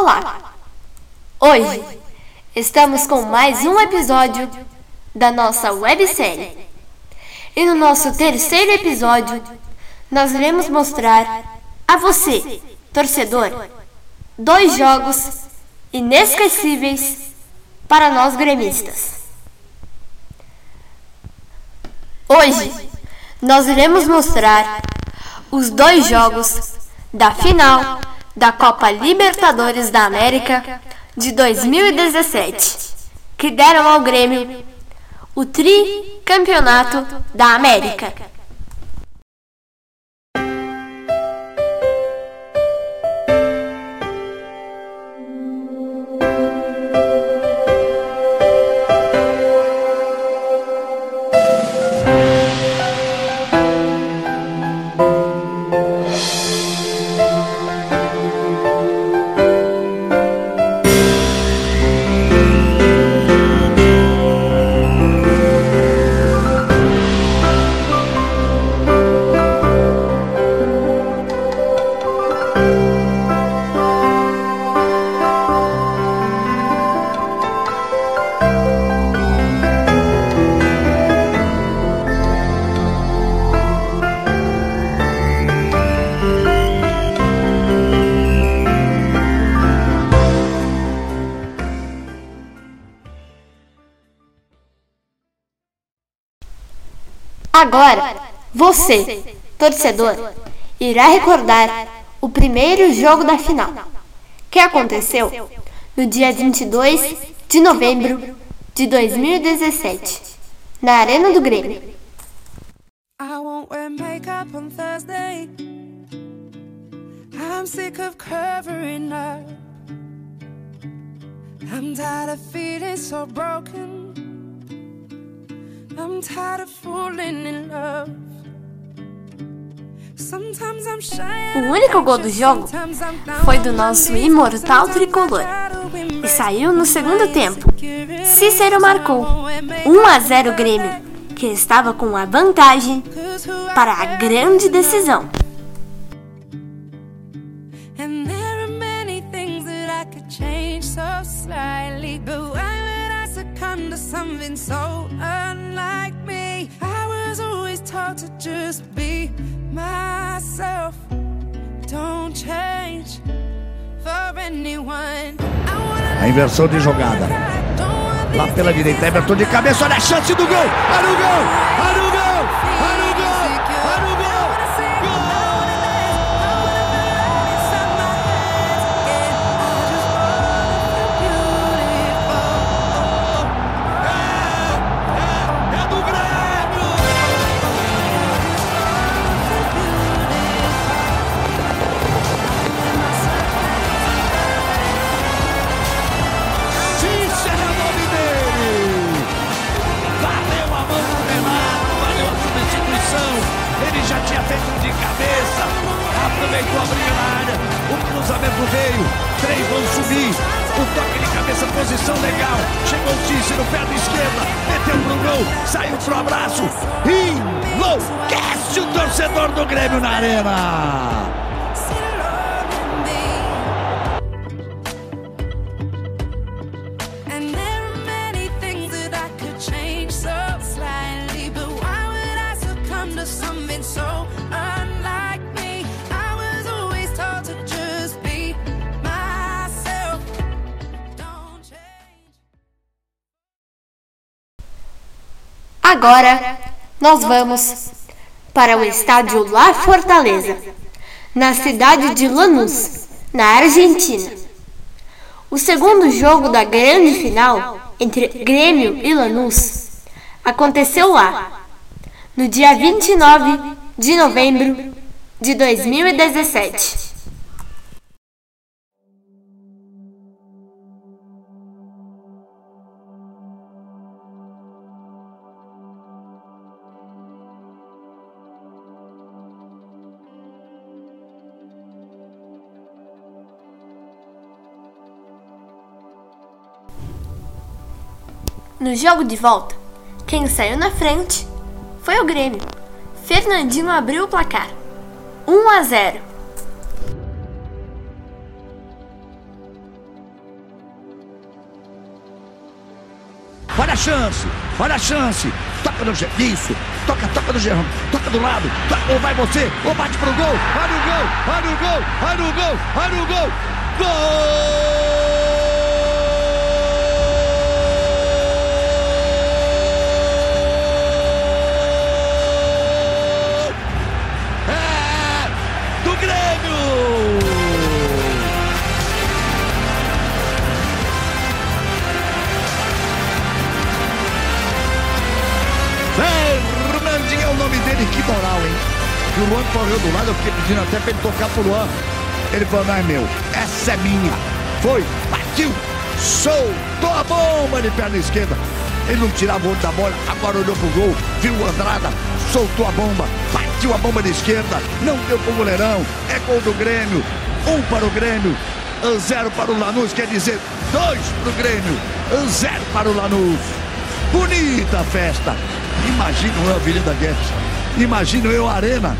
Olá! Hoje estamos com mais um episódio da nossa websérie. E no nosso terceiro episódio, nós iremos mostrar a você, torcedor, dois jogos inesquecíveis para nós gremistas. Hoje, nós iremos mostrar os dois jogos da final da Copa Libertadores da América de 2017, que deram ao Grêmio o tricampeonato da América. Agora, você, torcedor, irá recordar o primeiro jogo da final, que aconteceu no dia 22 de novembro de 2017, na Arena do Grêmio. I'm sick of covering up. I'm tired of feeling so broken. O único gol do jogo foi do nosso imortal tricolor. e saiu no segundo tempo. Cícero marcou 1 a 0 Grêmio, que estava com a vantagem para a grande decisão. Something so unlike me. I was always taught to just be myself. Don't change for anyone. A inversão de jogada. Lá pela direita, Everton de cabeça, olha a chance do gol! Olha o gol! Aproveitou a briga na área. O cruzamento veio. Três vão subir. O toque de cabeça, posição legal. Chegou o Cícero, pé da esquerda. Meteu pro gol. Saiu pro abraço. Enlouquece o torcedor do Grêmio na arena. Agora nós vamos para o estádio La Fortaleza, na cidade de Lanús, na Argentina. O segundo jogo da grande final entre Grêmio e Lanús aconteceu lá, no dia 29 de novembro de 2017. No jogo de volta, quem saiu na frente foi o Grêmio. Fernandinho abriu o placar. 1 a 0. Olha a chance, olha a chance. Toca no isso, toca, toca no Gerrão, toca do lado, toca, ou vai você, ou bate pro gol. O gol, olha o gol, olha o gol, olha o gol, olha o gol. Gol! Que moral, hein? E o Luan correu do lado, eu fiquei pedindo até pra ele tocar pro Luan. Ele falou, não é meu, essa é minha. Foi, partiu, soltou a bomba de perna esquerda. Ele não tirava o olho da bola, agora olhou pro gol, viu o Andrada, soltou a bomba, partiu a bomba de esquerda, não deu pro goleirão, é gol do Grêmio, um para o Grêmio, zero para o Lanús, quer dizer, dois para o Grêmio, zero para o Lanús. Bonita festa. Imagina o Avenida Guedes Imagino eu, Arena.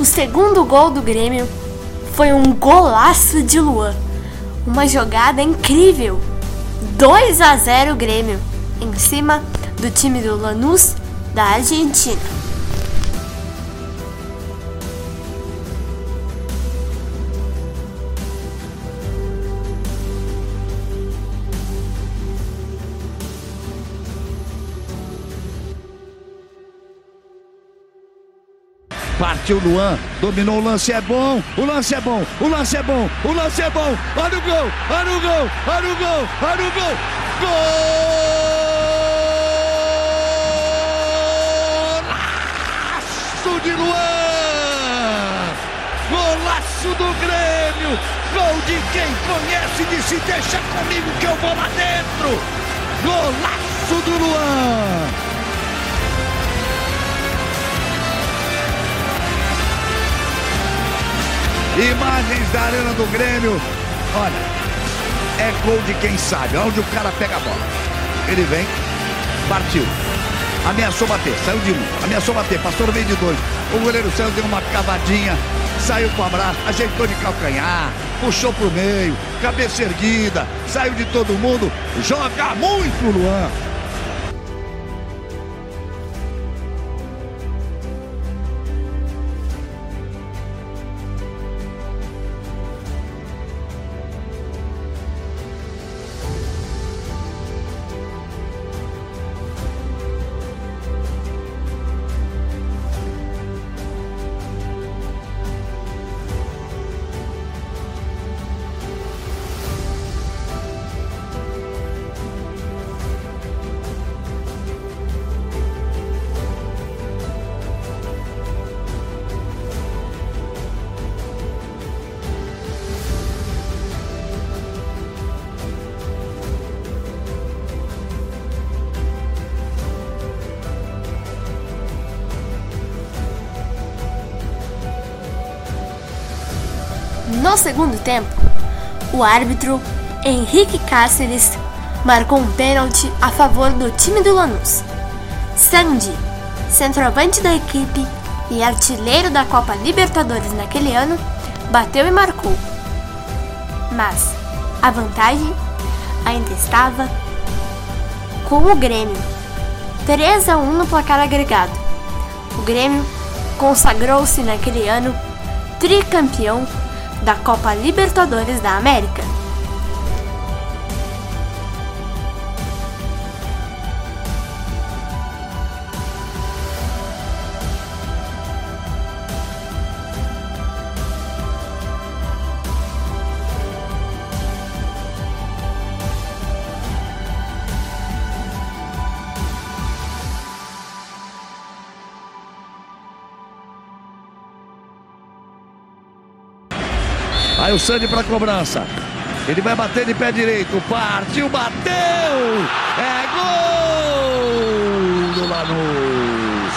O segundo gol do Grêmio foi um golaço de Luan. Uma jogada incrível. 2 a 0 Grêmio em cima do time do Lanús da Argentina. Partiu Luan, dominou o lance, é bom, o lance é bom, o lance é bom, o lance é bom, olha o gol, olha o gol, olha o gol, olha o gol, gol! De Luan! Golaço do Grêmio! Gol de quem conhece, disse: Deixa comigo que eu vou lá dentro! Golaço do Luan! Imagens da Arena do Grêmio. Olha, é gol de quem sabe. Onde o cara pega a bola. Ele vem, partiu ameaçou bater, saiu de um, ameaçou bater, passou no meio de dois. O goleiro saiu, deu uma cavadinha, saiu com o abraço, ajeitou de calcanhar, puxou pro meio, cabeça erguida, saiu de todo mundo, joga muito Luan. No segundo tempo, o árbitro Henrique Cáceres marcou um pênalti a favor do time do Lanús. Sandy, centroavante da equipe e artilheiro da Copa Libertadores naquele ano, bateu e marcou. Mas a vantagem ainda estava com o Grêmio. 3 a 1 no placar agregado. O Grêmio consagrou-se naquele ano tricampeão da Copa Libertadores da América. Aí o Sandy para cobrança. Ele vai bater de pé direito. Partiu, bateu! É gol do Lanús.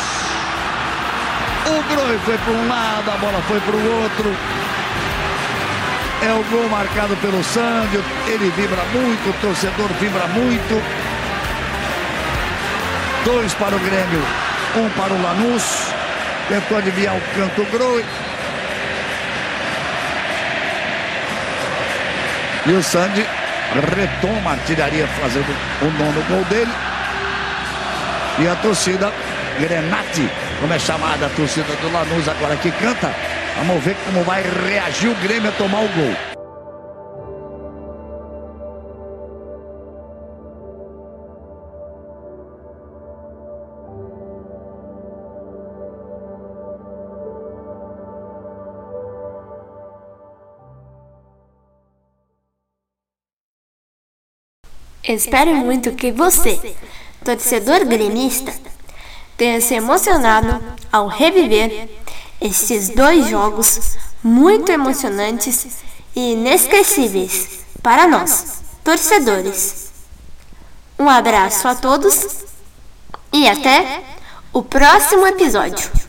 O Groi foi para um lado, a bola foi para o outro. É o gol marcado pelo Sândio. Ele vibra muito, o torcedor vibra muito. Dois para o Grêmio, um para o Lanús. Tentou adivinhar o canto grosso. E o Sandy retoma a artilharia fazendo o nono gol dele. E a torcida Grenati, como é chamada a torcida do Lanús agora que canta. Vamos ver como vai reagir o Grêmio a tomar o gol. Espero muito que você, torcedor gremista, tenha se emocionado ao reviver estes dois jogos muito emocionantes e inesquecíveis para nós, torcedores. Um abraço a todos e até o próximo episódio.